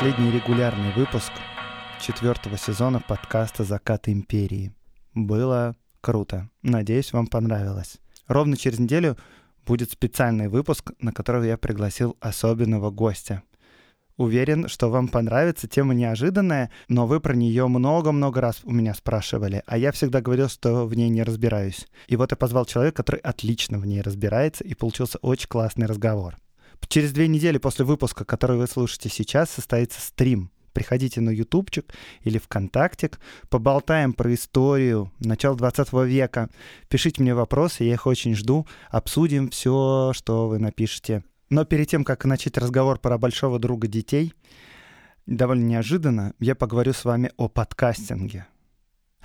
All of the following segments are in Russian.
Последний регулярный выпуск четвертого сезона подкаста «Закат империи». Было круто. Надеюсь, вам понравилось. Ровно через неделю будет специальный выпуск, на который я пригласил особенного гостя. Уверен, что вам понравится. Тема неожиданная, но вы про нее много-много раз у меня спрашивали, а я всегда говорил, что в ней не разбираюсь. И вот я позвал человека, который отлично в ней разбирается, и получился очень классный разговор. Через две недели после выпуска, который вы слушаете сейчас, состоится стрим. Приходите на ютубчик или ВКонтактик, поболтаем про историю начала 20 века. Пишите мне вопросы, я их очень жду. Обсудим все, что вы напишете. Но перед тем, как начать разговор про большого друга детей, довольно неожиданно я поговорю с вами о подкастинге.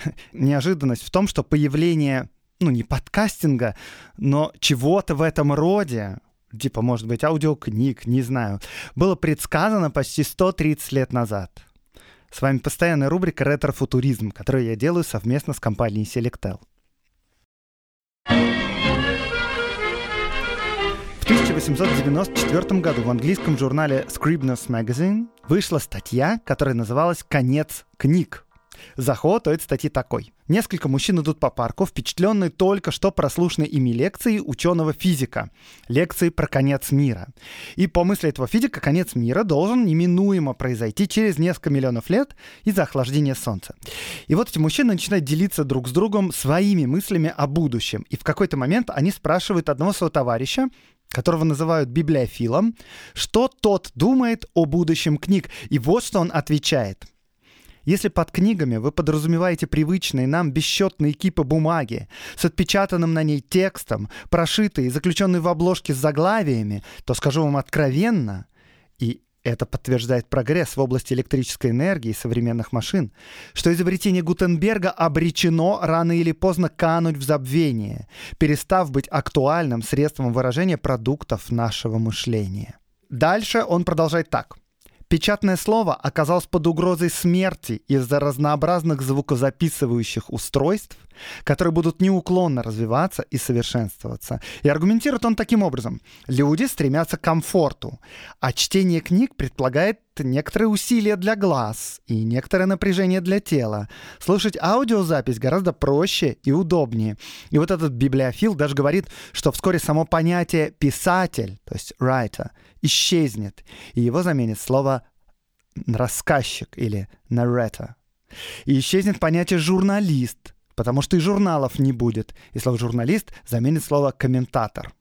Неожиданность в том, что появление, ну не подкастинга, но чего-то в этом роде типа, может быть, аудиокниг, не знаю, было предсказано почти 130 лет назад. С вами постоянная рубрика «Ретро-футуризм», которую я делаю совместно с компанией Selectel. В 1894 году в английском журнале Scribner's Magazine вышла статья, которая называлась «Конец книг». Заход этой статьи такой. Несколько мужчин идут по парку, впечатленные только что прослушанной ими лекцией ученого-физика. Лекции про конец мира. И по мысли этого физика, конец мира должен неминуемо произойти через несколько миллионов лет из-за охлаждения Солнца. И вот эти мужчины начинают делиться друг с другом своими мыслями о будущем. И в какой-то момент они спрашивают одного своего товарища, которого называют библиофилом, что тот думает о будущем книг. И вот что он отвечает – если под книгами вы подразумеваете привычные нам бесчетные кипы бумаги с отпечатанным на ней текстом, прошитые и заключенные в обложке с заглавиями, то скажу вам откровенно, и это подтверждает прогресс в области электрической энергии и современных машин, что изобретение Гутенберга обречено рано или поздно кануть в забвение, перестав быть актуальным средством выражения продуктов нашего мышления. Дальше он продолжает так – Печатное слово оказалось под угрозой смерти из-за разнообразных звукозаписывающих устройств, которые будут неуклонно развиваться и совершенствоваться. И аргументирует он таким образом. Люди стремятся к комфорту, а чтение книг предполагает некоторые усилия для глаз и некоторое напряжение для тела. Слушать аудиозапись гораздо проще и удобнее. И вот этот библиофил даже говорит, что вскоре само понятие «писатель», то есть writer, исчезнет, и его заменит слово рассказчик или narrator. И исчезнет понятие журналист, потому что и журналов не будет. И слово журналист заменит слово комментатор.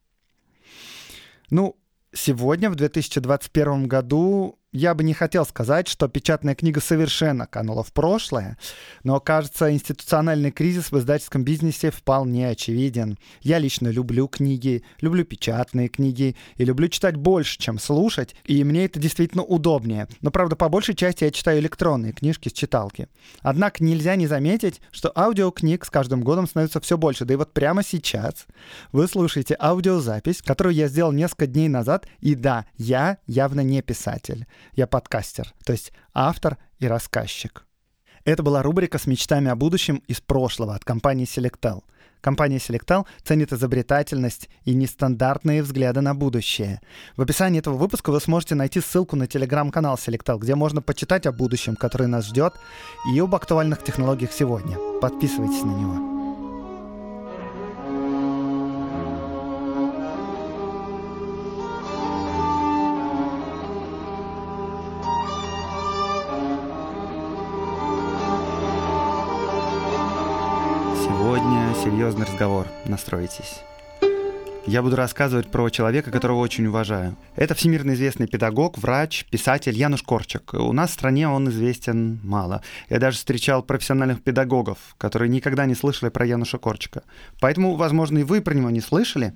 Ну, сегодня, в 2021 году, я бы не хотел сказать, что печатная книга совершенно канула в прошлое, но, кажется, институциональный кризис в издательском бизнесе вполне очевиден. Я лично люблю книги, люблю печатные книги и люблю читать больше, чем слушать, и мне это действительно удобнее. Но, правда, по большей части я читаю электронные книжки с читалки. Однако нельзя не заметить, что аудиокниг с каждым годом становится все больше. Да и вот прямо сейчас вы слушаете аудиозапись, которую я сделал несколько дней назад, и да, я явно не писатель я подкастер, то есть автор и рассказчик. Это была рубрика с мечтами о будущем из прошлого от компании Selectel. Компания Selectel ценит изобретательность и нестандартные взгляды на будущее. В описании этого выпуска вы сможете найти ссылку на телеграм-канал Selectel, где можно почитать о будущем, которое нас ждет, и об актуальных технологиях сегодня. Подписывайтесь на него. Серьезный разговор. Настройтесь. я буду рассказывать про человека, которого очень уважаю. Это всемирно известный педагог, врач, писатель Януш Корчик. У нас в стране он известен мало. Я даже встречал профессиональных педагогов, которые никогда не слышали про Януша Корчика. Поэтому, возможно, и вы про него не слышали.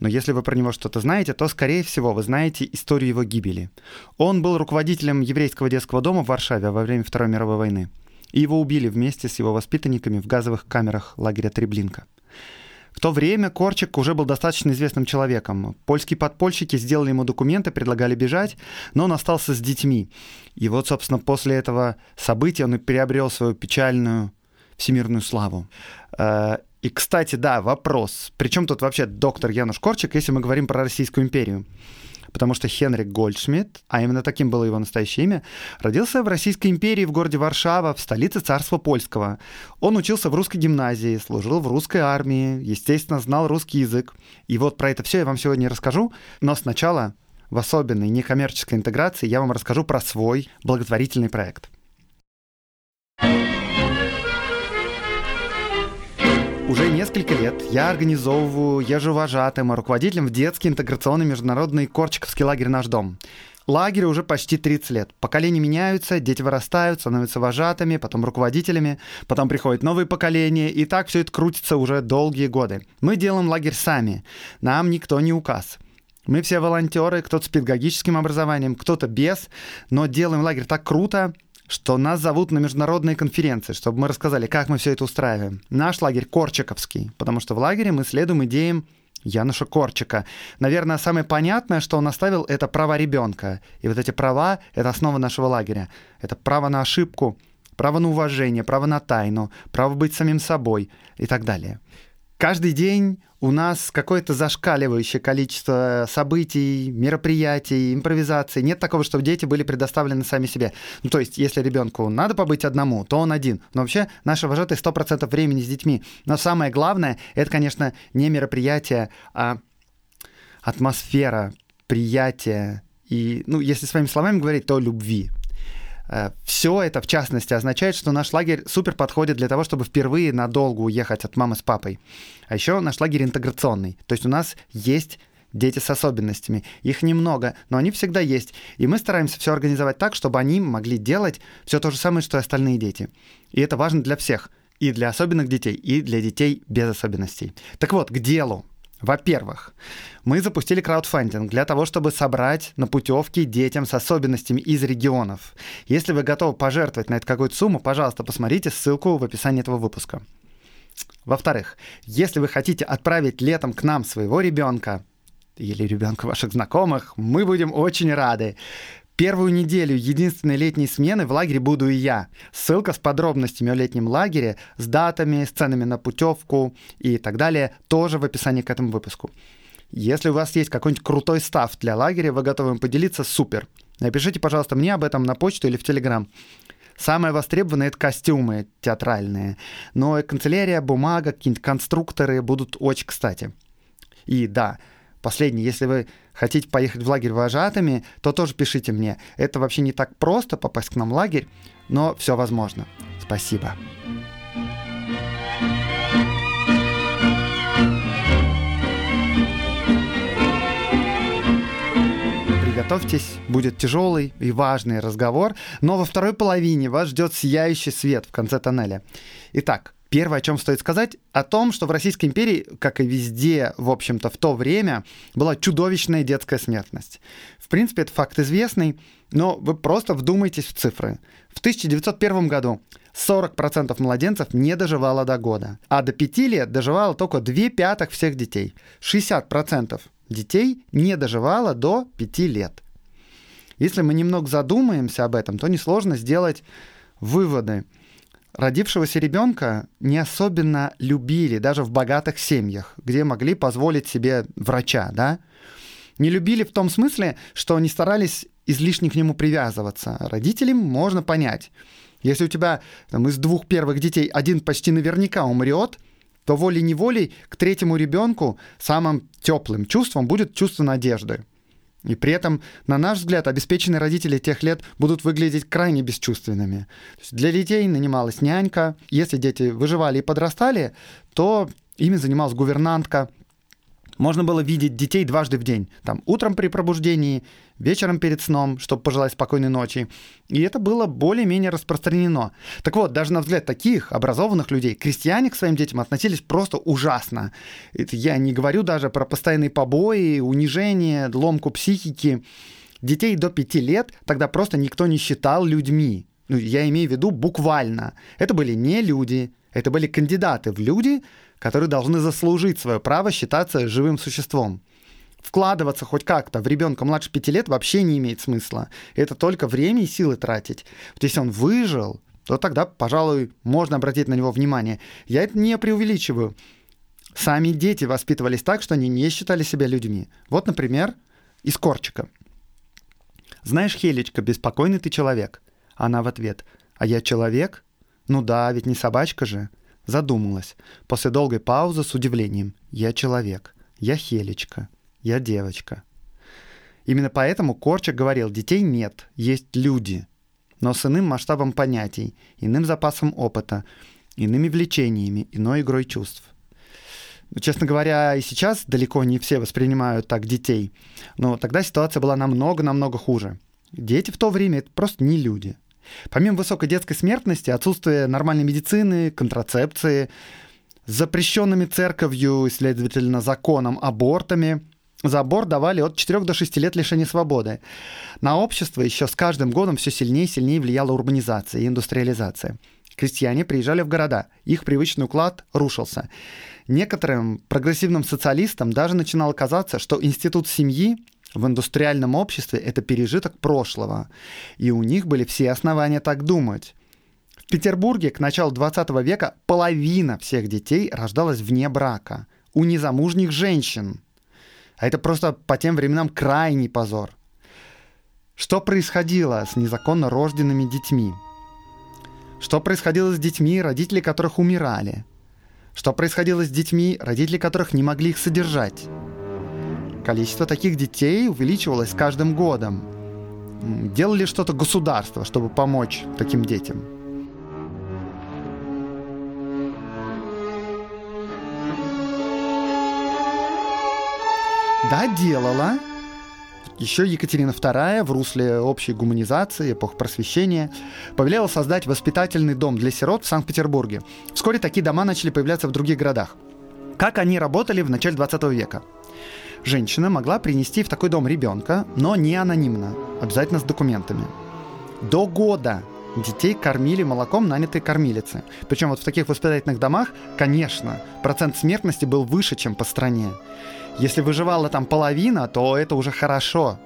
Но если вы про него что-то знаете, то, скорее всего, вы знаете историю его гибели. Он был руководителем еврейского детского дома в Варшаве во время Второй мировой войны. И его убили вместе с его воспитанниками в газовых камерах лагеря Треблинка. В то время Корчик уже был достаточно известным человеком. Польские подпольщики сделали ему документы, предлагали бежать, но он остался с детьми. И вот, собственно, после этого события он и приобрел свою печальную всемирную славу. Э, и, кстати, да, вопрос. Причем тут вообще доктор Януш Корчик, если мы говорим про Российскую империю? Потому что Хенрик Гольдшмидт, а именно таким было его настоящее имя, родился в Российской империи в городе Варшава, в столице царства польского. Он учился в русской гимназии, служил в русской армии, естественно, знал русский язык. И вот про это все я вам сегодня расскажу, но сначала в особенной некоммерческой интеграции я вам расскажу про свой благотворительный проект. Несколько лет я организовываю, я же вожатым, руководителем в детский интеграционный международный Корчиковский лагерь «Наш дом». Лагерю уже почти 30 лет. Поколения меняются, дети вырастают, становятся вожатыми, потом руководителями, потом приходят новые поколения, и так все это крутится уже долгие годы. Мы делаем лагерь сами, нам никто не указ. Мы все волонтеры, кто-то с педагогическим образованием, кто-то без, но делаем лагерь так круто, что нас зовут на международные конференции, чтобы мы рассказали, как мы все это устраиваем. Наш лагерь Корчиковский, потому что в лагере мы следуем идеям Януша Корчика. Наверное, самое понятное, что он оставил, это права ребенка. И вот эти права — это основа нашего лагеря. Это право на ошибку, право на уважение, право на тайну, право быть самим собой и так далее. Каждый день у нас какое-то зашкаливающее количество событий, мероприятий, импровизаций. Нет такого, чтобы дети были предоставлены сами себе. Ну, то есть, если ребенку надо побыть одному, то он один. Но вообще наши вожатые 100% времени с детьми. Но самое главное, это, конечно, не мероприятие, а атмосфера, приятие и, ну, если своими словами говорить, то любви. Э, Все это, в частности, означает, что наш лагерь супер подходит для того, чтобы впервые надолго уехать от мамы с папой. А еще наш лагерь интеграционный. То есть у нас есть дети с особенностями. Их немного, но они всегда есть. И мы стараемся все организовать так, чтобы они могли делать все то же самое, что и остальные дети. И это важно для всех. И для особенных детей, и для детей без особенностей. Так вот, к делу. Во-первых, мы запустили краудфандинг для того, чтобы собрать на путевки детям с особенностями из регионов. Если вы готовы пожертвовать на это какую-то сумму, пожалуйста, посмотрите ссылку в описании этого выпуска. Во-вторых, если вы хотите отправить летом к нам своего ребенка или ребенка ваших знакомых, мы будем очень рады. Первую неделю единственной летней смены в лагере буду и я. Ссылка с подробностями о летнем лагере, с датами, с ценами на путевку и так далее тоже в описании к этому выпуску. Если у вас есть какой-нибудь крутой став для лагеря, вы готовы им поделиться, супер. Напишите, пожалуйста, мне об этом на почту или в Телеграм. Самое востребованное — это костюмы театральные. Но и канцелярия, бумага, какие-нибудь конструкторы будут очень кстати. И да, последнее, если вы хотите поехать в лагерь вожатыми, то тоже пишите мне. Это вообще не так просто попасть к нам в лагерь, но все возможно. Спасибо. Приготовьтесь, будет тяжелый и важный разговор, но во второй половине вас ждет сияющий свет в конце тоннеля. Итак, Первое, о чем стоит сказать, о том, что в Российской империи, как и везде, в общем-то, в то время, была чудовищная детская смертность. В принципе, это факт известный, но вы просто вдумайтесь в цифры. В 1901 году 40% младенцев не доживало до года, а до 5 лет доживало только 2 пятых всех детей. 60% детей не доживало до 5 лет. Если мы немного задумаемся об этом, то несложно сделать выводы родившегося ребенка не особенно любили даже в богатых семьях, где могли позволить себе врача, да? Не любили в том смысле, что не старались излишне к нему привязываться. Родителям можно понять. Если у тебя там, из двух первых детей один почти наверняка умрет, то волей-неволей к третьему ребенку самым теплым чувством будет чувство надежды. И при этом, на наш взгляд, обеспеченные родители тех лет будут выглядеть крайне бесчувственными. для детей нанималась нянька. Если дети выживали и подрастали, то ими занималась гувернантка. можно было видеть детей дважды в день. Там утром при пробуждении, вечером перед сном, чтобы пожелать спокойной ночи. И это было более-менее распространено. Так вот, даже на взгляд таких образованных людей, крестьяне к своим детям относились просто ужасно. Это я не говорю даже про постоянные побои, унижение, ломку психики. Детей до пяти лет тогда просто никто не считал людьми. Ну, я имею в виду буквально. Это были не люди, это были кандидаты в люди, которые должны заслужить свое право считаться живым существом. Вкладываться хоть как-то в ребенка младше пяти лет вообще не имеет смысла. Это только время и силы тратить. Вот если он выжил, то тогда, пожалуй, можно обратить на него внимание. Я это не преувеличиваю. Сами дети воспитывались так, что они не считали себя людьми. Вот, например, из Корчика. «Знаешь, Хелечка, беспокойный ты человек». Она в ответ. «А я человек? Ну да, ведь не собачка же». Задумалась. После долгой паузы с удивлением. Я человек. Я Хелечка. Я девочка. Именно поэтому Корчак говорил, детей нет, есть люди. Но с иным масштабом понятий, иным запасом опыта, иными влечениями, иной игрой чувств. Ну, честно говоря, и сейчас далеко не все воспринимают так детей. Но тогда ситуация была намного-намного хуже. Дети в то время — это просто не люди — Помимо высокой детской смертности, отсутствие нормальной медицины, контрацепции, запрещенными церковью и, следовательно, законом абортами, за аборт давали от 4 до 6 лет лишения свободы. На общество еще с каждым годом все сильнее и сильнее влияла урбанизация и индустриализация. Крестьяне приезжали в города, их привычный уклад рушился. Некоторым прогрессивным социалистам даже начинало казаться, что институт семьи в индустриальном обществе это пережиток прошлого, и у них были все основания так думать. В Петербурге к началу 20 века половина всех детей рождалась вне брака, у незамужних женщин. А это просто по тем временам крайний позор. Что происходило с незаконно рожденными детьми? Что происходило с детьми, родители которых умирали? Что происходило с детьми, родители которых не могли их содержать? Количество таких детей увеличивалось с каждым годом. Делали что-то государство, чтобы помочь таким детям? Да, делала. Еще Екатерина II в русле общей гуманизации, эпох просвещения, повелела создать воспитательный дом для сирот в Санкт-Петербурге. Вскоре такие дома начали появляться в других городах. Как они работали в начале 20 века? женщина могла принести в такой дом ребенка, но не анонимно, обязательно с документами. До года детей кормили молоком нанятой кормилицы. Причем вот в таких воспитательных домах, конечно, процент смертности был выше, чем по стране. Если выживала там половина, то это уже хорошо.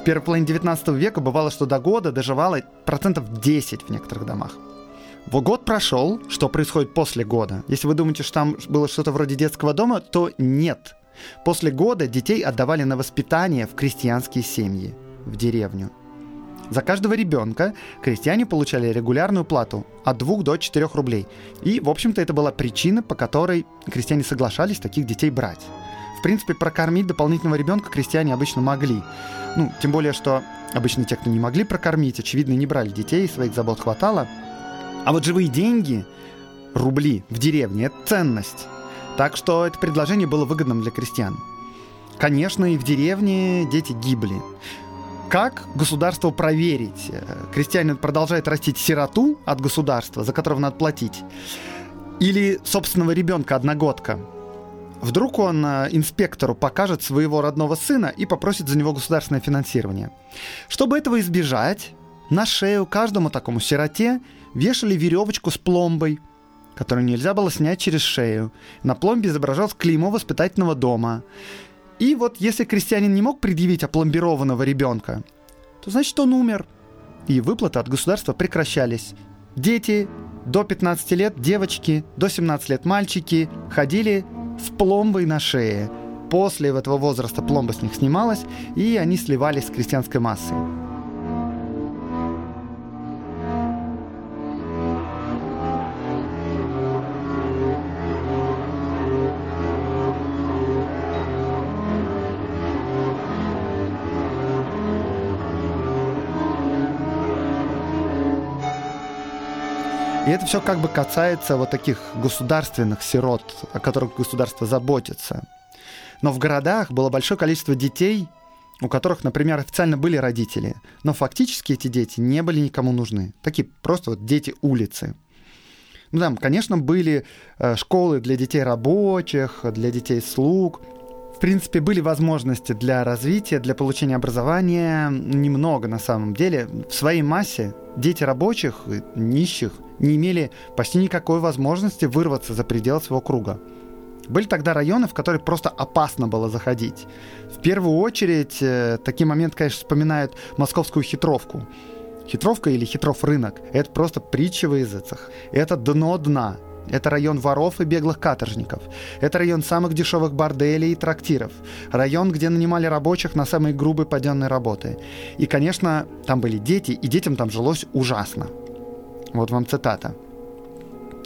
В первой половине 19 века бывало, что до года доживало процентов 10 в некоторых домах. Вот год прошел, что происходит после года? Если вы думаете, что там было что-то вроде детского дома, то нет. После года детей отдавали на воспитание в крестьянские семьи, в деревню. За каждого ребенка крестьяне получали регулярную плату от 2 до 4 рублей. И, в общем-то, это была причина, по которой крестьяне соглашались таких детей брать. В принципе, прокормить дополнительного ребенка крестьяне обычно могли. Ну, тем более, что обычно те, кто не могли прокормить, очевидно, не брали детей, своих забот хватало. А вот живые деньги, рубли в деревне – это ценность. Так что это предложение было выгодным для крестьян. Конечно, и в деревне дети гибли. Как государство проверить? Крестьянин продолжает растить сироту от государства, за которого надо платить, или собственного ребенка, одногодка. Вдруг он э, инспектору покажет своего родного сына и попросит за него государственное финансирование. Чтобы этого избежать, на шею каждому такому сироте вешали веревочку с пломбой – которую нельзя было снять через шею. На пломбе изображалось клеймо воспитательного дома. И вот если крестьянин не мог предъявить опломбированного ребенка, то значит он умер. И выплаты от государства прекращались. Дети до 15 лет, девочки, до 17 лет мальчики ходили с пломбой на шее. После этого возраста пломба с них снималась, и они сливались с крестьянской массой. Это все как бы касается вот таких государственных сирот, о которых государство заботится. Но в городах было большое количество детей, у которых, например, официально были родители, но фактически эти дети не были никому нужны. Такие просто вот дети улицы. Ну там, конечно, были э, школы для детей рабочих, для детей слуг. Принципе, были возможности для развития, для получения образования. Немного на самом деле. В своей массе дети рабочих, нищих, не имели почти никакой возможности вырваться за пределы своего круга. Были тогда районы, в которые просто опасно было заходить. В первую очередь, э, такие моменты, конечно, вспоминают московскую хитровку. Хитровка или хитров рынок – это просто притча в языцах. Это дно дна. Это район воров и беглых каторжников. Это район самых дешевых борделей и трактиров. Район, где нанимали рабочих на самые грубые паденные работы. И, конечно, там были дети, и детям там жилось ужасно. Вот вам цитата.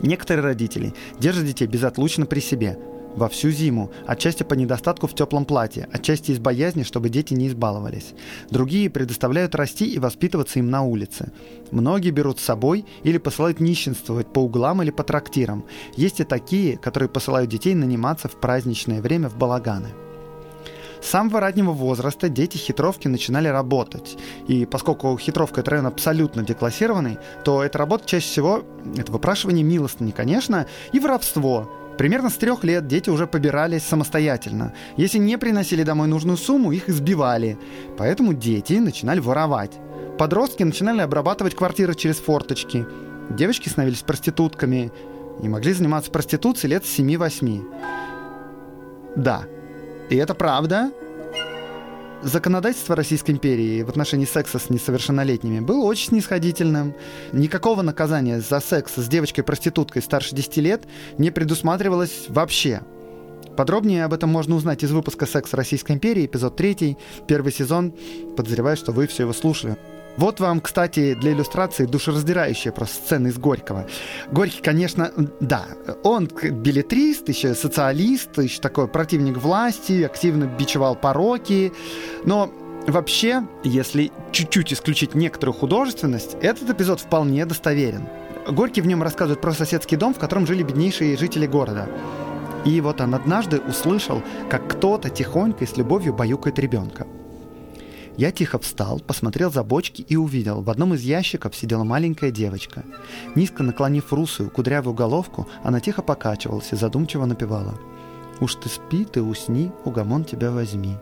Некоторые родители держат детей безотлучно при себе во всю зиму, отчасти по недостатку в теплом платье, отчасти из боязни, чтобы дети не избаловались. Другие предоставляют расти и воспитываться им на улице. Многие берут с собой или посылают нищенствовать по углам или по трактирам. Есть и такие, которые посылают детей наниматься в праздничное время в балаганы. С самого раннего возраста дети хитровки начинали работать. И поскольку хитровка – это район абсолютно деклассированный, то эта работа чаще всего – это выпрашивание милостыни, конечно, и воровство. Примерно с трех лет дети уже побирались самостоятельно. Если не приносили домой нужную сумму, их избивали. Поэтому дети начинали воровать. Подростки начинали обрабатывать квартиры через форточки. Девочки становились проститутками и могли заниматься проституцией лет с 7-8. Да, и это правда. Законодательство Российской империи в отношении секса с несовершеннолетними было очень снисходительным. Никакого наказания за секс с девочкой-проституткой старше 10 лет не предусматривалось вообще. Подробнее об этом можно узнать из выпуска «Секс Российской империи», эпизод 3, первый сезон. Подозреваю, что вы все его слушали. Вот вам, кстати, для иллюстрации душераздирающая просто сцена из Горького. Горький, конечно, да, он билетрист, еще социалист, еще такой противник власти, активно бичевал пороки, но вообще, если чуть-чуть исключить некоторую художественность, этот эпизод вполне достоверен. Горький в нем рассказывает про соседский дом, в котором жили беднейшие жители города. И вот он однажды услышал, как кто-то тихонько и с любовью баюкает ребенка. Я тихо встал, посмотрел за бочки и увидел, в одном из ящиков сидела маленькая девочка. Низко наклонив русую, кудрявую головку, она тихо покачивалась и задумчиво напевала. «Уж ты спи, ты усни, угомон тебя возьми».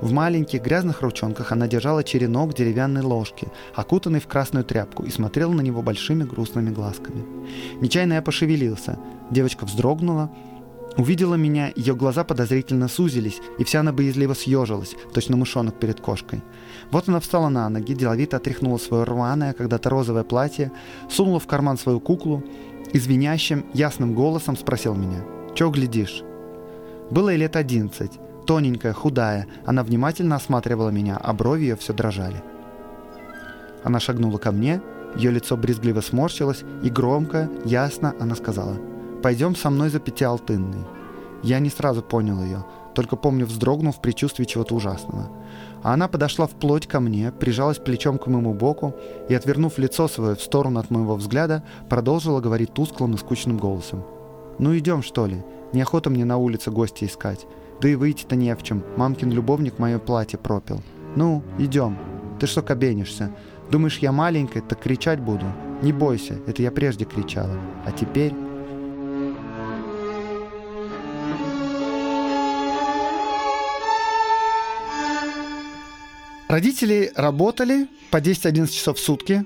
В маленьких грязных ручонках она держала черенок деревянной ложки, окутанный в красную тряпку, и смотрела на него большими грустными глазками. Нечаянно я пошевелился. Девочка вздрогнула, Увидела меня, ее глаза подозрительно сузились, и вся она боязливо съежилась, точно мышонок перед кошкой. Вот она встала на ноги, деловито отряхнула свое рваное, когда-то розовое платье, сунула в карман свою куклу и ясным голосом спросил меня, «Чё глядишь?» Было ей лет одиннадцать, тоненькая, худая, она внимательно осматривала меня, а брови ее все дрожали. Она шагнула ко мне, ее лицо брезгливо сморщилось, и громко, ясно она сказала – «Пойдем со мной за пятиалтынный». Я не сразу понял ее, только помню, вздрогнув в предчувствии чего-то ужасного. А она подошла вплоть ко мне, прижалась плечом к моему боку и, отвернув лицо свое в сторону от моего взгляда, продолжила говорить тусклым и скучным голосом. «Ну идем, что ли? Неохота мне на улице гостя искать. Да и выйти-то не в чем. Мамкин любовник мое платье пропил. Ну, идем. Ты что кабенишься? Думаешь, я маленькая, так кричать буду? Не бойся, это я прежде кричала. А теперь...» Родители работали по 10-11 часов в сутки.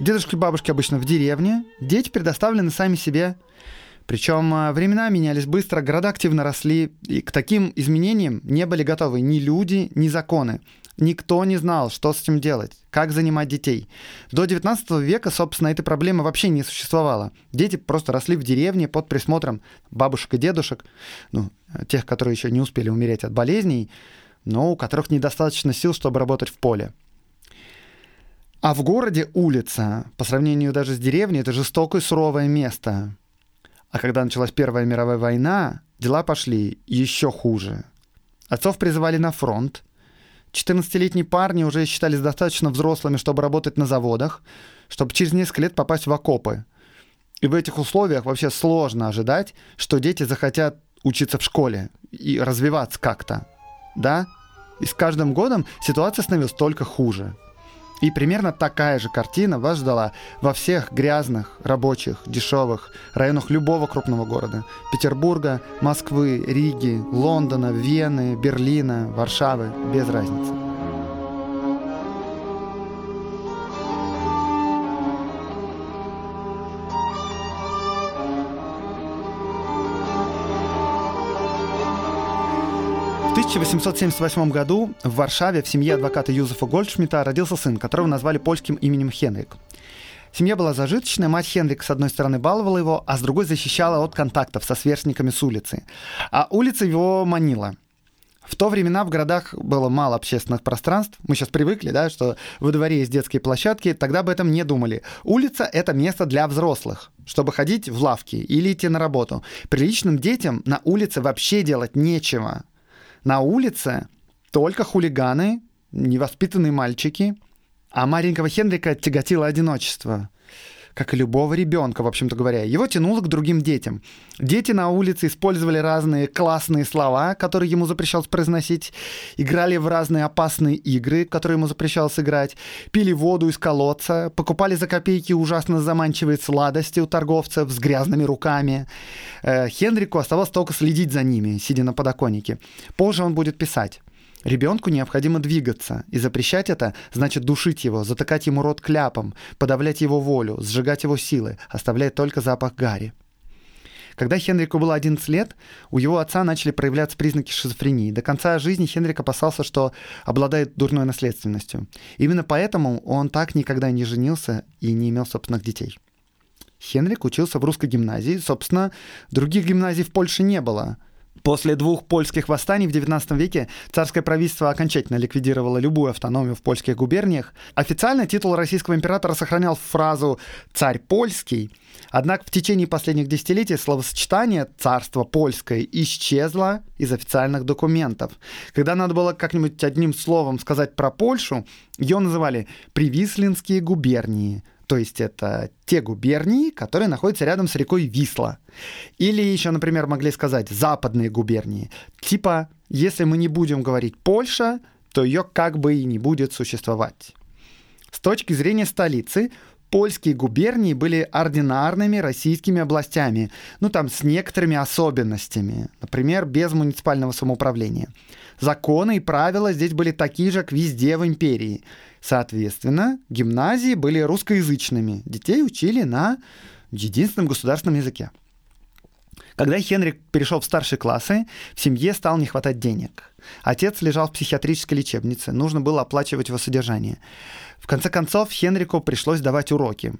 Дедушки и бабушки обычно в деревне. Дети предоставлены сами себе. Причем а, времена менялись быстро, города активно росли, и к таким изменениям не были готовы ни люди, ни законы. Никто не знал, что с этим делать, как занимать детей. До 19 века, собственно, этой проблемы вообще не существовало. Дети просто росли в деревне под присмотром бабушек и дедушек, ну, тех, которые еще не успели умереть от болезней, но у которых недостаточно сил, чтобы работать в поле. А в городе улица, по сравнению даже с деревней, это жестокое суровое место. А когда началась Первая мировая война, дела пошли еще хуже. Отцов призывали на фронт. 14-летние парни уже считались достаточно взрослыми, чтобы работать на заводах, чтобы через несколько лет попасть в окопы. И в этих условиях вообще сложно ожидать, что дети захотят учиться в школе и развиваться как-то, да? И с каждым годом ситуация становилась только хуже. И примерно такая же картина вас ждала во всех грязных, рабочих, дешевых районах любого крупного города. Петербурга, Москвы, Риги, Лондона, Вены, Берлина, Варшавы, без разницы. 1878 году в Варшаве в семье адвоката Юзефа Гольдшмита родился сын, которого назвали польским именем Хенрик. Семья была зажиточная, мать Хенрик с одной стороны баловала его, а с другой защищала от контактов со сверстниками с улицы. А улица его манила. В то времена в городах было мало общественных пространств. Мы сейчас привыкли, да, что во дворе есть детские площадки. Тогда об этом не думали. Улица — это место для взрослых, чтобы ходить в лавки или идти на работу. Приличным детям на улице вообще делать нечего. На улице только хулиганы, невоспитанные мальчики, а маленького Хенрика тяготило одиночество как и любого ребенка, в общем-то говоря. Его тянуло к другим детям. Дети на улице использовали разные классные слова, которые ему запрещалось произносить, играли в разные опасные игры, которые ему запрещалось играть, пили воду из колодца, покупали за копейки ужасно заманчивые сладости у торговцев с грязными руками. Э, Хенрику оставалось только следить за ними, сидя на подоконнике. Позже он будет писать. Ребенку необходимо двигаться, и запрещать это значит душить его, затыкать ему рот кляпом, подавлять его волю, сжигать его силы, оставляя только запах гари. Когда Хенрику было 11 лет, у его отца начали проявляться признаки шизофрении. До конца жизни Хенрик опасался, что обладает дурной наследственностью. Именно поэтому он так никогда не женился и не имел собственных детей. Хенрик учился в русской гимназии. Собственно, других гимназий в Польше не было – После двух польских восстаний в XIX веке царское правительство окончательно ликвидировало любую автономию в польских губерниях. Официально титул российского императора сохранял фразу «царь польский», однако в течение последних десятилетий словосочетание «царство польское» исчезло из официальных документов. Когда надо было как-нибудь одним словом сказать про Польшу, ее называли «привислинские губернии», то есть это те губернии, которые находятся рядом с рекой Висла. Или еще, например, могли сказать западные губернии. Типа, если мы не будем говорить Польша, то ее как бы и не будет существовать. С точки зрения столицы, польские губернии были ординарными российскими областями, ну там с некоторыми особенностями, например, без муниципального самоуправления. Законы и правила здесь были такие же, как везде в империи. Соответственно, гимназии были русскоязычными. Детей учили на единственном государственном языке. Когда Хенрик перешел в старшие классы, в семье стало не хватать денег. Отец лежал в психиатрической лечебнице, нужно было оплачивать его содержание. В конце концов, Хенрику пришлось давать уроки.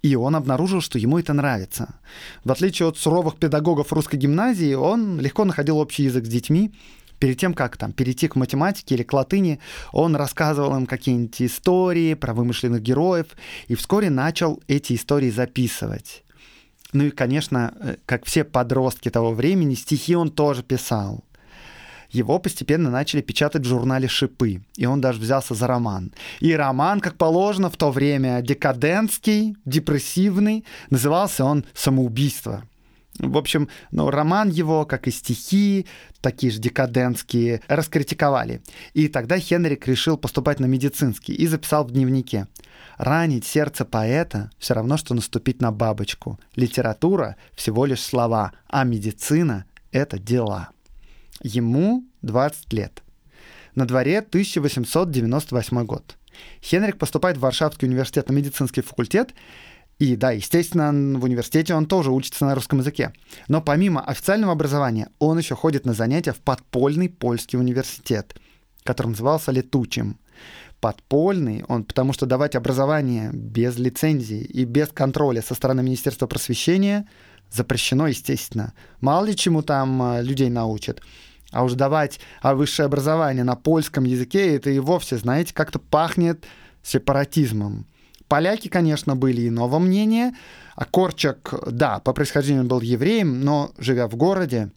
И он обнаружил, что ему это нравится. В отличие от суровых педагогов русской гимназии, он легко находил общий язык с детьми, перед тем, как там перейти к математике или к латыни, он рассказывал им какие-нибудь истории про вымышленных героев и вскоре начал эти истории записывать. Ну и, конечно, э, как все подростки того времени, стихи он тоже писал. Его постепенно начали печатать в журнале «Шипы», и он даже взялся за роман. И роман, как положено в то время, декадентский, депрессивный, назывался он «Самоубийство». В общем, ну, роман его, как и стихи, такие же декадентские, раскритиковали. И тогда Хенрик решил поступать на медицинский и записал в дневнике. Ранить сердце поэта все равно, что наступить на бабочку. Литература — всего лишь слова, а медицина — это дела. Ему 20 лет. На дворе 1898 год. Хенрик поступает в Варшавский университет на медицинский факультет и да, естественно, в университете он тоже учится на русском языке. Но помимо официального образования, он еще ходит на занятия в подпольный польский университет, который назывался летучим. Подпольный он, потому что давать образование без лицензии и без контроля со стороны Министерства просвещения запрещено, естественно. Мало ли чему там э, людей научат. А уж давать а высшее образование на польском языке, это и вовсе, знаете, как-то пахнет сепаратизмом. Поляки, конечно, были иного мнения. А Корчак, да, по происхождению был евреем, но живя в городе,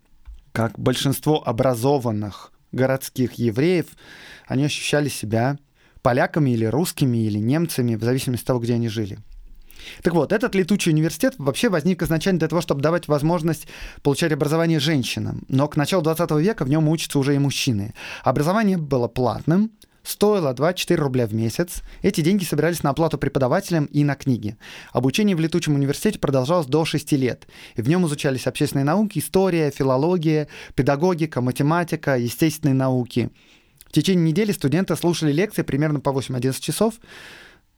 как большинство образованных городских евреев, они ощущали себя поляками или русскими или немцами, в зависимости от того, где они жили. Так вот, этот летучий университет вообще возник изначально для того, чтобы давать возможность получать образование женщинам. Но к началу 20 века в нем учатся уже и мужчины. Образование было платным, стоило 24 рубля в месяц. Эти деньги собирались на оплату преподавателям и на книги. Обучение в летучем университете продолжалось до 6 лет. И в нем изучались общественные науки, история, филология, педагогика, математика, естественные науки. В течение недели студенты слушали лекции примерно по 8-11 часов.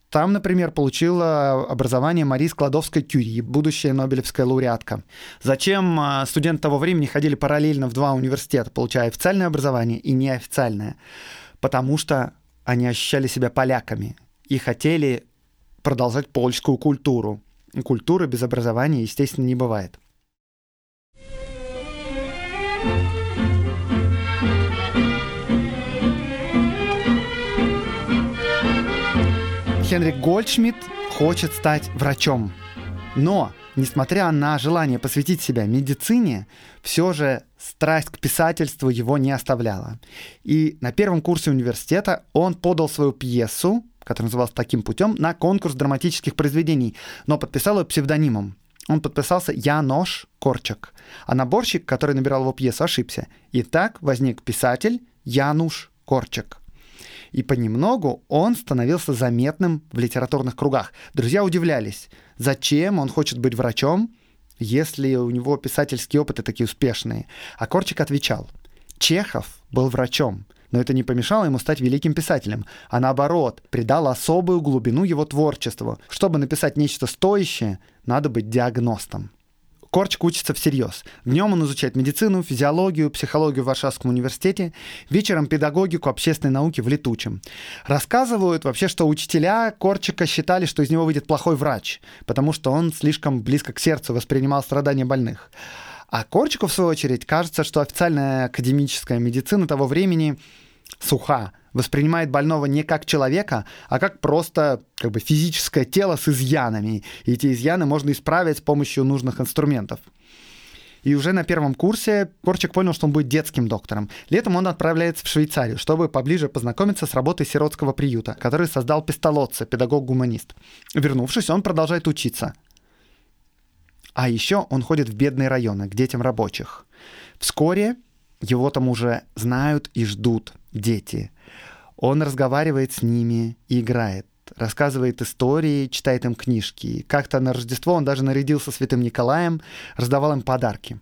Там, например, получила образование Марии Складовской-Кюри, будущая Нобелевская лауреатка. Зачем а, студенты того времени ходили параллельно в два университета, получая официальное образование и неофициальное? Потому что они ощущали себя поляками и хотели продолжать польскую культуру. Культуры без образования, естественно, не бывает. Хенрик Гольдшмидт хочет стать врачом. Но, несмотря на желание посвятить себя медицине, все же страсть к писательству его не оставляла. И на первом курсе университета он подал свою пьесу, которая называлась «Таким путем», на конкурс драматических произведений, но подписал ее псевдонимом. Он подписался Янош Корчак, а наборщик, который набирал его пьесу, ошибся. И так возник писатель Януш Корчак и понемногу он становился заметным в литературных кругах. Друзья удивлялись, зачем он хочет быть врачом, если у него писательские опыты такие успешные. А Корчик отвечал, Чехов был врачом, но это не помешало ему стать великим писателем, а наоборот, придало особую глубину его творчеству. Чтобы написать нечто стоящее, надо быть диагностом. Корчик учится всерьез. Днем он изучает медицину, физиологию, психологию в Варшавском университете, вечером педагогику общественной науки в Летучем. Рассказывают вообще, что учителя Корчика считали, что из него выйдет плохой врач, потому что он слишком близко к сердцу воспринимал страдания больных. А Корчику, в свою очередь, кажется, что официальная академическая медицина того времени суха, воспринимает больного не как человека, а как просто как бы физическое тело с изъянами. И эти изъяны можно исправить с помощью нужных инструментов. И уже на первом курсе Корчик понял, что он будет детским доктором. Летом он отправляется в Швейцарию, чтобы поближе познакомиться с работой сиротского приюта, который создал Пестолоцци, педагог-гуманист. Вернувшись, он продолжает учиться. А еще он ходит в бедные районы, к детям рабочих. Вскоре его там уже знают и ждут дети. Он разговаривает с ними и играет, рассказывает истории, читает им книжки. Как-то на Рождество он даже нарядился святым Николаем, раздавал им подарки.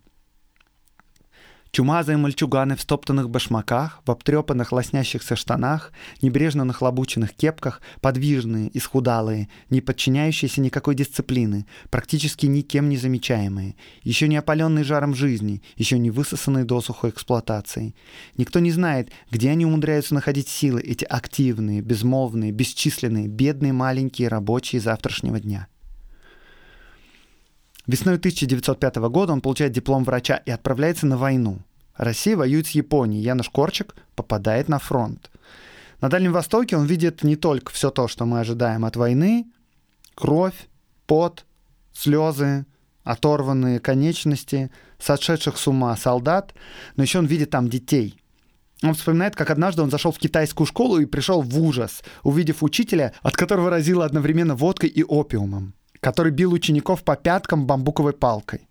Чумазые мальчуганы в стоптанных башмаках, в обтрепанных лоснящихся штанах, небрежно нахлобученных кепках, подвижные, исхудалые, не подчиняющиеся никакой дисциплины, практически никем не замечаемые, еще не опаленные жаром жизни, еще не высосанные досухой эксплуатацией. Никто не знает, где они умудряются находить силы, эти активные, безмолвные, бесчисленные, бедные маленькие рабочие завтрашнего дня. Весной 1905 года он получает диплом врача и отправляется на войну. Россия воюет с Японией. Януш Корчик попадает на фронт. На Дальнем Востоке он видит не только все то, что мы ожидаем от войны, кровь, пот, слезы, оторванные конечности, сошедших с ума солдат, но еще он видит там детей. Он вспоминает, как однажды он зашел в китайскую школу и пришел в ужас, увидев учителя, от которого разило одновременно водкой и опиумом который бил учеников по пяткам бамбуковой палкой.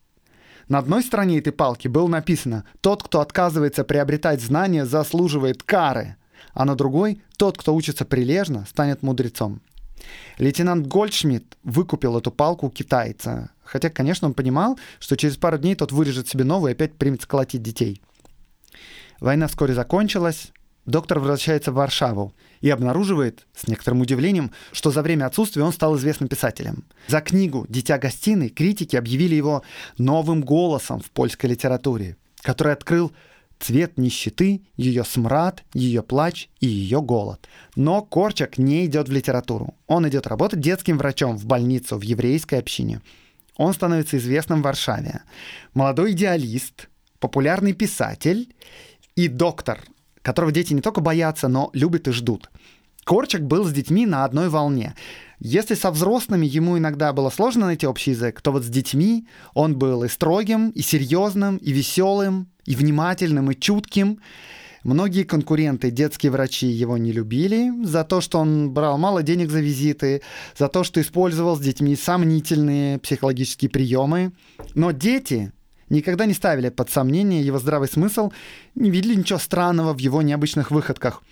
На одной стороне этой палки было написано «Тот, кто отказывается приобретать знания, заслуживает кары», а на другой «Тот, кто учится прилежно, станет мудрецом». Лейтенант Гольдшмидт выкупил эту палку у китайца, хотя, конечно, он понимал, что через пару дней тот вырежет себе новую и опять примется колотить детей. Война вскоре закончилась, доктор возвращается в Варшаву и обнаруживает с некоторым удивлением, что за время отсутствия он стал известным писателем. За книгу «Дитя гостиной» критики объявили его новым голосом в польской литературе, который открыл цвет нищеты, ее смрад, ее плач и ее голод. Но Корчак не идет в литературу. Он идет работать детским врачом в больницу в еврейской общине. Он становится известным в Варшаве. Молодой идеалист, популярный писатель и доктор которого дети не только боятся, но любят и ждут. Корчак был с детьми на одной волне. Если со взрослыми ему иногда было сложно найти общий язык, то вот с детьми он был и строгим, и серьезным, и веселым, и внимательным, и чутким. Многие конкуренты, детские врачи его не любили за то, что он брал мало денег за визиты, за то, что использовал с детьми сомнительные психологические приемы. Но дети никогда не ставили под сомнение его здравый смысл, не видели ничего странного в его необычных выходках.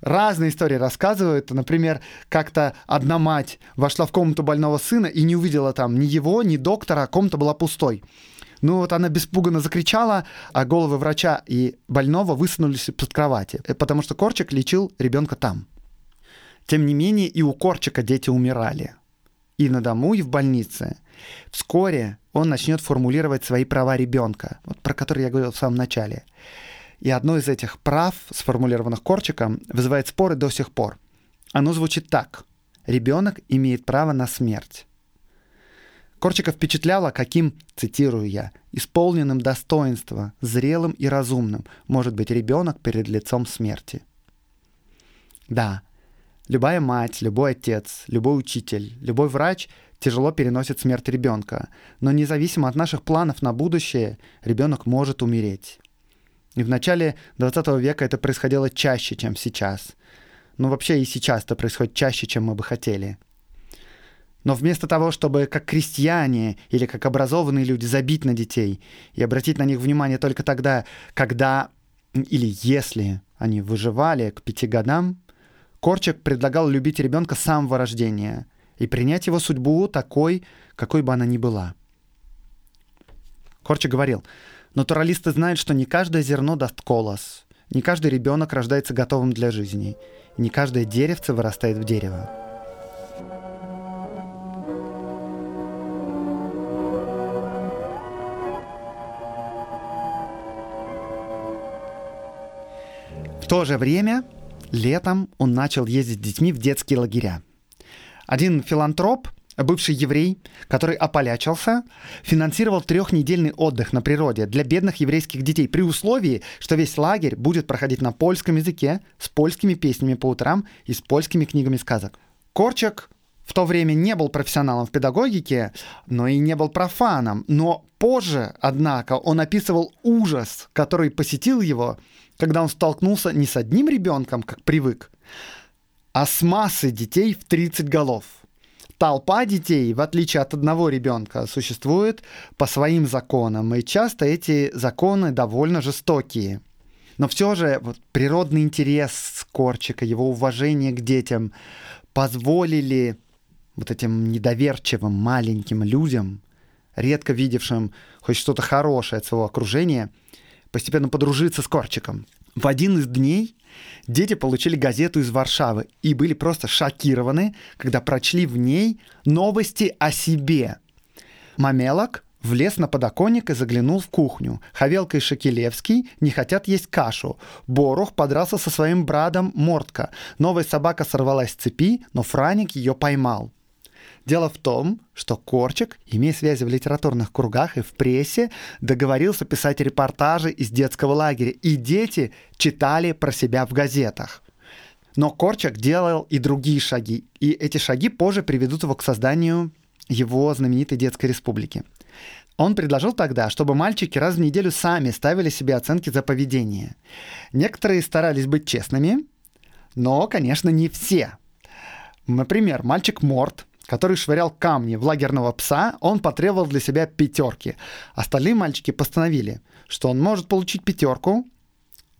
Разные истории рассказывают. Например, как-то одна мать вошла в комнату больного сына и не увидела там ни его, ни доктора, а комната была пустой. Ну вот она беспуганно закричала, а головы врача и больного высунулись из-под кровати, потому что Корчик лечил ребенка там. Тем не менее, и у Корчика дети умирали. И на дому, и в больнице. Вскоре он начнет формулировать свои права ребенка, вот про которые я говорил в самом начале. И одно из этих прав, сформулированных Корчиком, вызывает споры до сих пор. Оно звучит так. Ребенок имеет право на смерть. Корчика впечатляло, каким, цитирую я, исполненным достоинства, зрелым и разумным может быть ребенок перед лицом смерти. Да, любая мать, любой отец, любой учитель, любой врач тяжело переносит смерть ребенка, но независимо от наших планов на будущее, ребенок может умереть. И в начале 20 века это происходило чаще, чем сейчас. Ну вообще и сейчас это происходит чаще, чем мы бы хотели. Но вместо того, чтобы как крестьяне или как образованные люди забить на детей и обратить на них внимание только тогда, когда или если они выживали к пяти годам, Корчик предлагал любить ребенка с самого рождения и принять его судьбу такой, какой бы она ни была. Корчик говорил, натуралисты знают, что не каждое зерно даст колос, не каждый ребенок рождается готовым для жизни, и не каждое деревце вырастает в дерево. В то же время летом он начал ездить с детьми в детские лагеря. Один филантроп, бывший еврей, который ополячился, финансировал трехнедельный отдых на природе для бедных еврейских детей при условии, что весь лагерь будет проходить на польском языке, с польскими песнями по утрам и с польскими книгами сказок. Корчак в то время не был профессионалом в педагогике, но и не был профаном. Но позже, однако, он описывал ужас, который посетил его, когда он столкнулся не с одним ребенком, как привык, а с массой детей в 30 голов. Толпа детей, в отличие от одного ребенка, существует по своим законам, и часто эти законы довольно жестокие. Но все же вот, природный интерес Корчика, его уважение к детям позволили вот этим недоверчивым маленьким людям, редко видевшим хоть что-то хорошее от своего окружения, постепенно подружиться с Корчиком. В один из дней дети получили газету из Варшавы и были просто шокированы, когда прочли в ней новости о себе. Мамелок влез на подоконник и заглянул в кухню. Хавелка и Шакилевский не хотят есть кашу. Борух подрался со своим братом Мортка. Новая собака сорвалась с цепи, но Франик ее поймал. Дело в том, что Корчик, имея связи в литературных кругах и в прессе, договорился писать репортажи из детского лагеря, и дети читали про себя в газетах. Но Корчак делал и другие шаги, и эти шаги позже приведут его к созданию его знаменитой детской республики. Он предложил тогда, чтобы мальчики раз в неделю сами ставили себе оценки за поведение. Некоторые старались быть честными, но, конечно, не все. Например, мальчик Морт который швырял камни в лагерного пса, он потребовал для себя пятерки. Остальные мальчики постановили, что он может получить пятерку,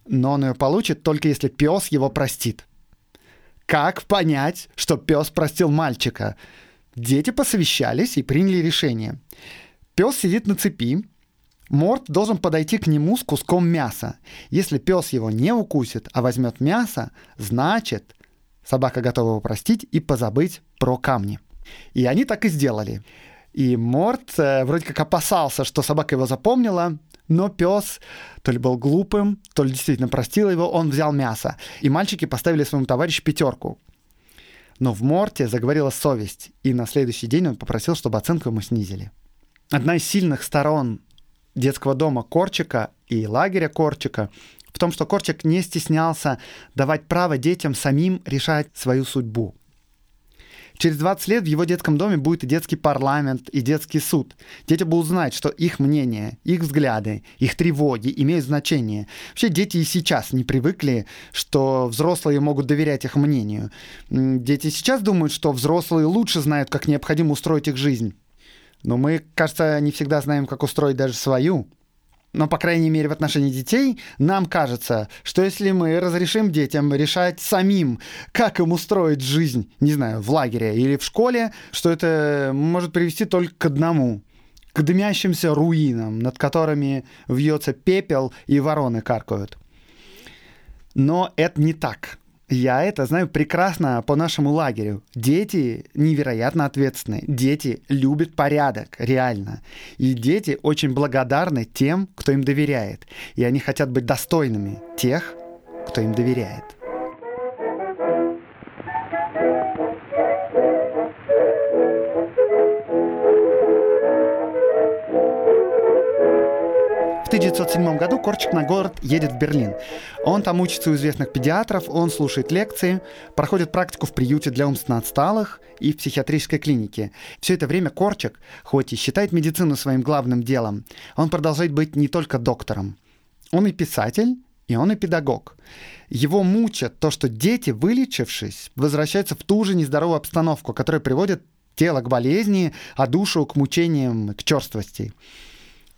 но он ее получит только если пес его простит. Как понять, что пес простил мальчика? Дети посовещались и приняли решение. Пес сидит на цепи, Морт должен подойти к нему с куском мяса. Если пес его не укусит, а возьмет мясо, значит, собака готова его простить и позабыть про камни. И они так и сделали. И Морт э, вроде как опасался, что собака его запомнила, но пес то ли был глупым, то ли действительно простил его, он взял мясо. И мальчики поставили своему товарищу пятерку. Но в Морте заговорила совесть, и на следующий день он попросил, чтобы оценку ему снизили. Одна из сильных сторон детского дома Корчика и лагеря Корчика в том, что Корчик не стеснялся давать право детям самим решать свою судьбу. Через 20 лет в его детском доме будет и детский парламент, и детский суд. Дети будут знать, что их мнение, их взгляды, их тревоги имеют значение. Вообще дети и сейчас не привыкли, что взрослые могут доверять их мнению. Дети сейчас думают, что взрослые лучше знают, как необходимо устроить их жизнь. Но мы, кажется, не всегда знаем, как устроить даже свою но, по крайней мере, в отношении детей, нам кажется, что если мы разрешим детям решать самим, как им устроить жизнь, не знаю, в лагере или в школе, что это может привести только к одному к дымящимся руинам, над которыми вьется пепел и вороны каркают. Но это не так. Я это знаю прекрасно по нашему лагерю. Дети невероятно ответственны. Дети любят порядок, реально. И дети очень благодарны тем, кто им доверяет. И они хотят быть достойными тех, кто им доверяет. 1907 году Корчик на город едет в Берлин. Он там учится у известных педиатров, он слушает лекции, проходит практику в приюте для умственно отсталых и в психиатрической клинике. Все это время Корчик, хоть и считает медицину своим главным делом, он продолжает быть не только доктором. Он и писатель, и он и педагог. Его мучат то, что дети, вылечившись, возвращаются в ту же нездоровую обстановку, которая приводит тело к болезни, а душу к мучениям, к черствости.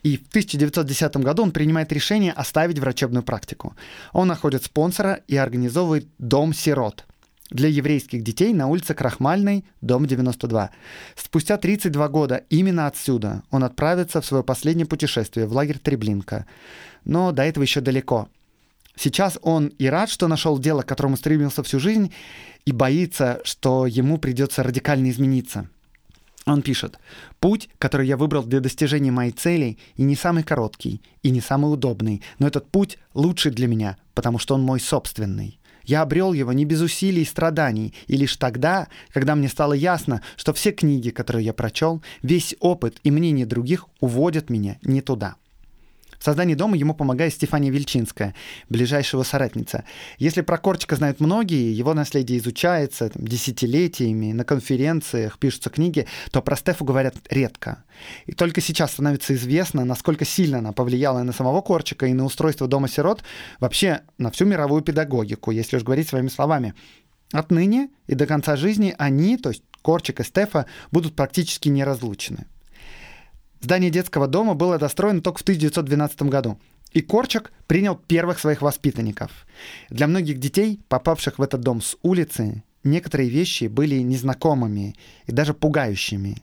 И в 1910 году он принимает решение оставить врачебную практику. Он находит спонсора и организовывает дом сирот для еврейских детей на улице Крахмальной, дом 92. Спустя 32 года именно отсюда он отправится в свое последнее путешествие в лагерь Треблинка. Но до этого еще далеко. Сейчас он и рад, что нашел дело, к которому стремился всю жизнь, и боится, что ему придется радикально измениться – он пишет, «Путь, который я выбрал для достижения моей цели, и не самый короткий, и не самый удобный, но этот путь лучший для меня, потому что он мой собственный. Я обрел его не без усилий и страданий, и лишь тогда, когда мне стало ясно, что все книги, которые я прочел, весь опыт и мнение других уводят меня не туда». В создании дома ему помогает Стефания Вельчинская, ближайшего соратница. Если про Корчика знают многие, его наследие изучается там, десятилетиями, на конференциях пишутся книги, то про Стефу говорят редко. И только сейчас становится известно, насколько сильно она повлияла на самого Корчика и на устройство Дома сирот, вообще на всю мировую педагогику, если уж говорить своими словами. Отныне и до конца жизни они, то есть Корчик и Стефа, будут практически неразлучны. Здание детского дома было достроено только в 1912 году. И Корчак принял первых своих воспитанников. Для многих детей, попавших в этот дом с улицы, некоторые вещи были незнакомыми и даже пугающими.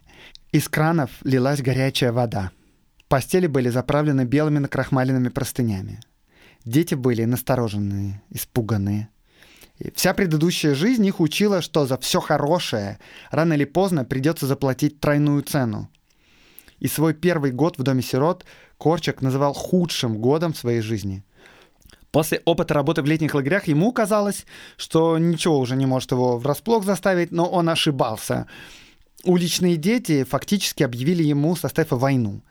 Из кранов лилась горячая вода. Постели были заправлены белыми накрахмаленными простынями. Дети были настороженные, испуганные. И вся предыдущая жизнь их учила, что за все хорошее рано или поздно придется заплатить тройную цену. И свой первый год в Доме сирот Корчак называл худшим годом своей жизни. После опыта работы в летних лагерях ему казалось, что ничего уже не может его врасплох заставить, но он ошибался. Уличные дети фактически объявили ему со Стефа войну.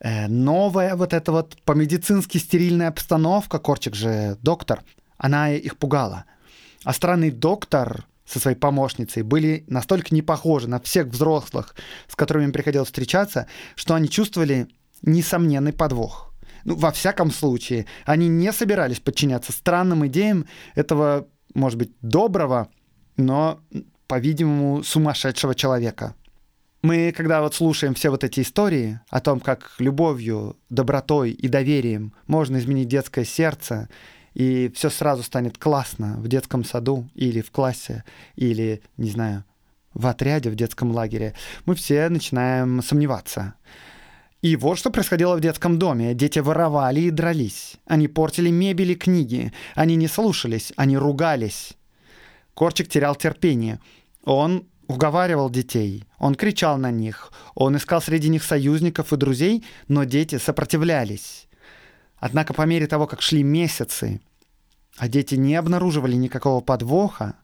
Э, новая вот эта вот по-медицински стерильная обстановка, Корчик же доктор, она их пугала. А странный доктор со своей помощницей были настолько не похожи на всех взрослых, с которыми им приходилось встречаться, что они чувствовали несомненный подвох. Ну, во всяком случае, они не собирались подчиняться странным идеям этого, может быть, доброго, но, по-видимому, сумасшедшего человека. Мы, когда вот слушаем все вот эти истории о том, как любовью, добротой и доверием можно изменить детское сердце, и все сразу станет классно в детском саду или в классе, или, не знаю, в отряде, в детском лагере, мы все начинаем сомневаться. И вот что происходило в детском доме. Дети воровали и дрались. Они портили мебель и книги. Они не слушались, они ругались. Корчик терял терпение. Он уговаривал детей, он кричал на них, он искал среди них союзников и друзей, но дети сопротивлялись. Однако по мере того, как шли месяцы, а дети не обнаруживали никакого подвоха,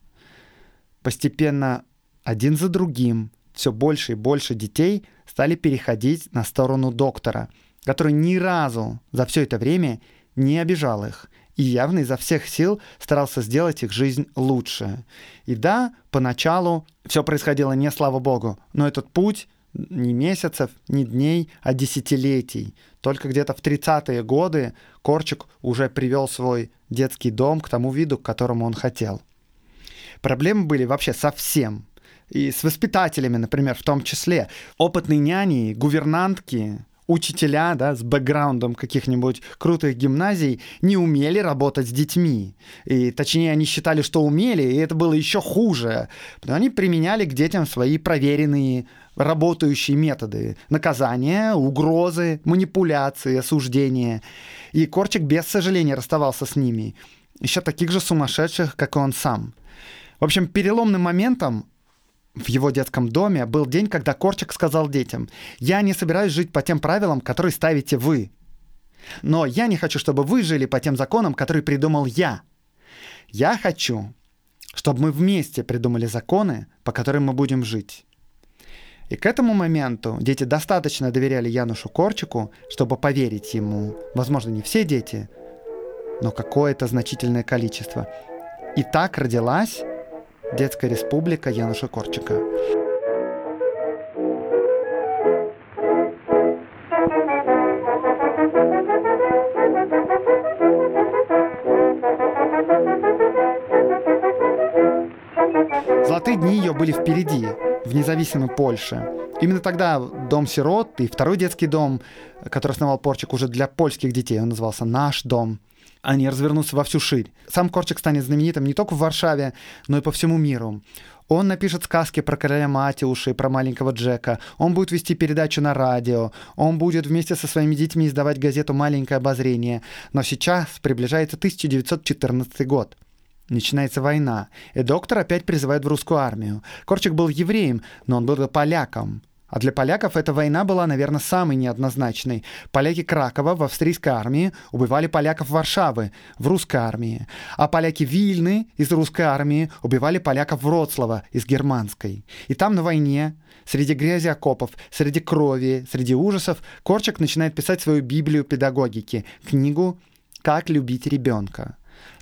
постепенно один за другим все больше и больше детей стали переходить на сторону доктора, который ни разу за все это время не обижал их и явно изо всех сил старался сделать их жизнь лучше. И да, поначалу все происходило не слава богу, но этот путь не месяцев, не дней, а десятилетий. Только где-то в 30-е годы Корчик уже привел свой детский дом к тому виду, к которому он хотел. Проблемы были вообще совсем. И с воспитателями, например, в том числе. Опытные няни, гувернантки, учителя да, с бэкграундом каких-нибудь крутых гимназий не умели работать с детьми. И точнее, они считали, что умели, и это было еще хуже. Они применяли к детям свои проверенные работающие методы. Наказания, угрозы, манипуляции, осуждения. И Корчик без сожаления расставался с ними. Еще таких же сумасшедших, как и он сам. В общем, переломным моментом в его детском доме был день, когда Корчик сказал детям, «Я не собираюсь жить по тем правилам, которые ставите вы. Но я не хочу, чтобы вы жили по тем законам, которые придумал я. Я хочу, чтобы мы вместе придумали законы, по которым мы будем жить». И к этому моменту дети достаточно доверяли Янушу Корчику, чтобы поверить ему. Возможно, не все дети, но какое-то значительное количество. И так родилась Детская республика Януша Корчика. Золотые дни ее были впереди, в независимой Польше. Именно тогда дом сирот и второй детский дом, который основал Порчик уже для польских детей, он назывался «Наш дом», они развернутся во всю ширь. Сам Корчик станет знаменитым не только в Варшаве, но и по всему миру. Он напишет сказки про короля Матиуша и про маленького Джека. Он будет вести передачу на радио. Он будет вместе со своими детьми издавать газету «Маленькое обозрение». Но сейчас приближается 1914 год. Начинается война, и доктор опять призывает в русскую армию. Корчик был евреем, но он был поляком. А для поляков эта война была, наверное, самой неоднозначной. Поляки Кракова в австрийской армии убивали поляков Варшавы в русской армии. А поляки Вильны из русской армии убивали поляков Вроцлава из германской. И там на войне, среди грязи окопов, среди крови, среди ужасов, Корчак начинает писать свою Библию педагогики, книгу «Как любить ребенка».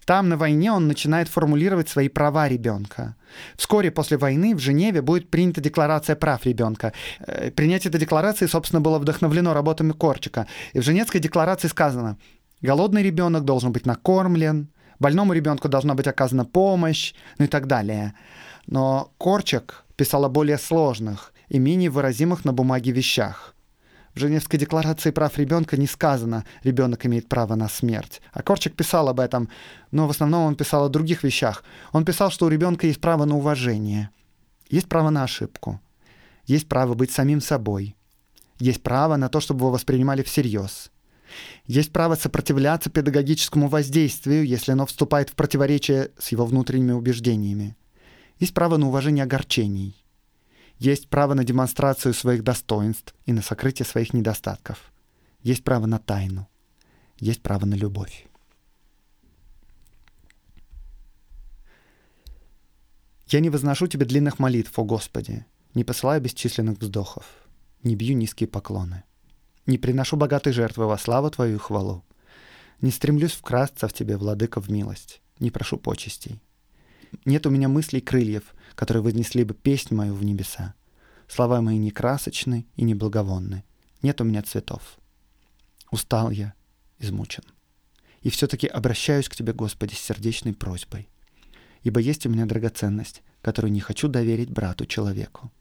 Там на войне он начинает формулировать свои права ребенка. Вскоре после войны в Женеве будет принята Декларация прав ребенка. Э, принятие этой декларации, собственно, было вдохновлено работами Корчика. И в Женевской декларации сказано, голодный ребенок должен быть накормлен, больному ребенку должна быть оказана помощь, ну и так далее. Но Корчик писал о более сложных и менее выразимых на бумаге вещах. В Женевской декларации прав ребенка не сказано, ребенок имеет право на смерть. А Корчик писал об этом, но в основном он писал о других вещах. Он писал, что у ребенка есть право на уважение, есть право на ошибку, есть право быть самим собой, есть право на то, чтобы его воспринимали всерьез. Есть право сопротивляться педагогическому воздействию, если оно вступает в противоречие с его внутренними убеждениями. Есть право на уважение огорчений. Есть право на демонстрацию своих достоинств и на сокрытие своих недостатков. Есть право на тайну. Есть право на любовь. Я не возношу тебе длинных молитв, о Господи, не посылаю бесчисленных вздохов, не бью низкие поклоны, не приношу богатой жертвы во славу Твою и хвалу, не стремлюсь вкрасться в Тебе, Владыка, в милость, не прошу почестей. Нет у меня мыслей крыльев, которые вознесли бы песнь мою в небеса. Слова мои не красочны и не благовонны. Нет у меня цветов. Устал я, измучен. И все-таки обращаюсь к Тебе, Господи, с сердечной просьбой. Ибо есть у меня драгоценность, которую не хочу доверить брату-человеку.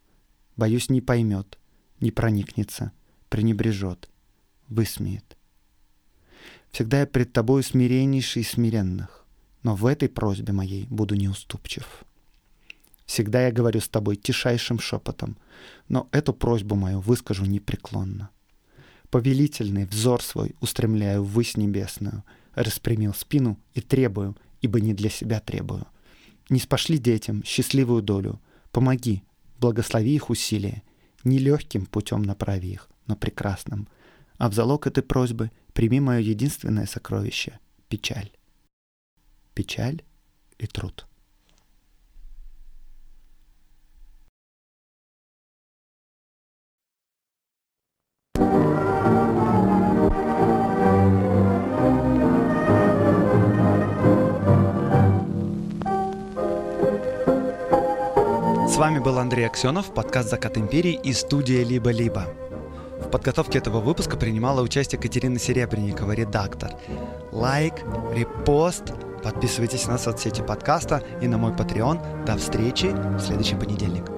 Боюсь, не поймет, не проникнется, пренебрежет, высмеет. Всегда я пред Тобою смиреннейший смиренных, но в этой просьбе моей буду неуступчив. Всегда я говорю с тобой тишайшим шепотом, но эту просьбу мою выскажу непреклонно. Повелительный взор свой устремляю ввысь небесную, распрямил спину и требую, ибо не для себя требую. Не спошли детям счастливую долю, помоги, благослови их усилия, не легким путем направи их, но прекрасным. А в залог этой просьбы прими мое единственное сокровище — печаль. Печаль и труд. С вами был Андрей Аксенов, подкаст «Закат империи» и студия «Либо-либо». В подготовке этого выпуска принимала участие Катерина Серебренникова, редактор. Лайк, репост, подписывайтесь на соцсети подкаста и на мой Patreon. До встречи в следующий понедельник.